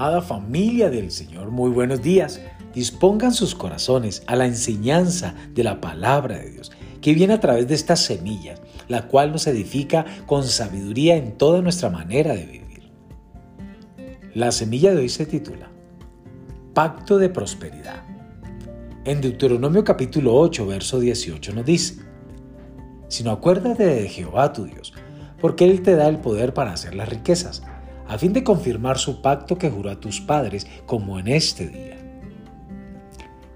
Amada familia del Señor, muy buenos días. Dispongan sus corazones a la enseñanza de la palabra de Dios, que viene a través de esta semilla, la cual nos edifica con sabiduría en toda nuestra manera de vivir. La semilla de hoy se titula Pacto de Prosperidad. En Deuteronomio capítulo 8, verso 18 nos dice, Sino acuérdate de Jehová tu Dios, porque Él te da el poder para hacer las riquezas a fin de confirmar su pacto que juró a tus padres, como en este día.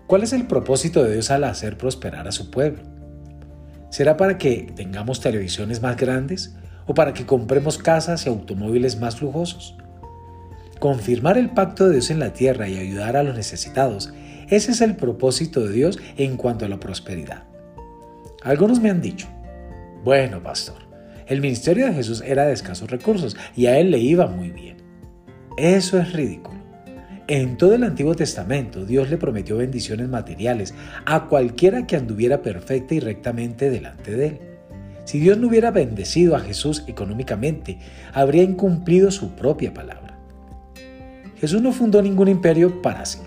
¿Cuál es el propósito de Dios al hacer prosperar a su pueblo? ¿Será para que tengamos televisiones más grandes o para que compremos casas y automóviles más lujosos? Confirmar el pacto de Dios en la tierra y ayudar a los necesitados, ese es el propósito de Dios en cuanto a la prosperidad. Algunos me han dicho, bueno, pastor, el ministerio de Jesús era de escasos recursos y a él le iba muy bien. Eso es ridículo. En todo el Antiguo Testamento Dios le prometió bendiciones materiales a cualquiera que anduviera perfecta y rectamente delante de él. Si Dios no hubiera bendecido a Jesús económicamente, habría incumplido su propia palabra. Jesús no fundó ningún imperio para sí,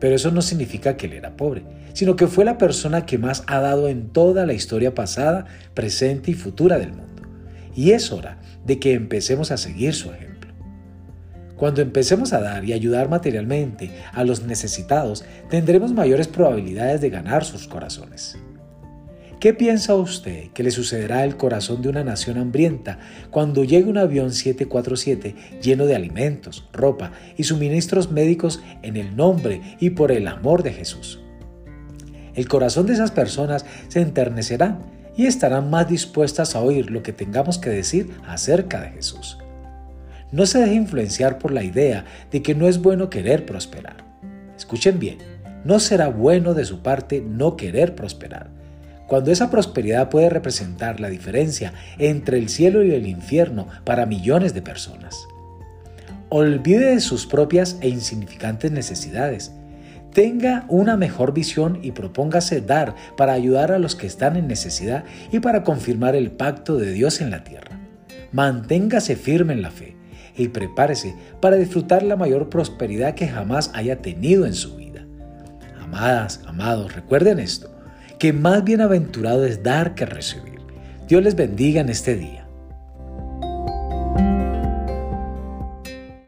pero eso no significa que él era pobre, sino que fue la persona que más ha dado en toda la historia pasada, presente y futura del mundo y es hora de que empecemos a seguir su ejemplo. Cuando empecemos a dar y ayudar materialmente a los necesitados, tendremos mayores probabilidades de ganar sus corazones. ¿Qué piensa usted que le sucederá al corazón de una nación hambrienta cuando llegue un avión 747 lleno de alimentos, ropa y suministros médicos en el nombre y por el amor de Jesús? El corazón de esas personas se enternecerá y estarán más dispuestas a oír lo que tengamos que decir acerca de Jesús. No se deje influenciar por la idea de que no es bueno querer prosperar. Escuchen bien, no será bueno de su parte no querer prosperar, cuando esa prosperidad puede representar la diferencia entre el cielo y el infierno para millones de personas. Olvide de sus propias e insignificantes necesidades Tenga una mejor visión y propóngase dar para ayudar a los que están en necesidad y para confirmar el pacto de Dios en la tierra. Manténgase firme en la fe y prepárese para disfrutar la mayor prosperidad que jamás haya tenido en su vida. Amadas, amados, recuerden esto, que más bienaventurado es dar que recibir. Dios les bendiga en este día.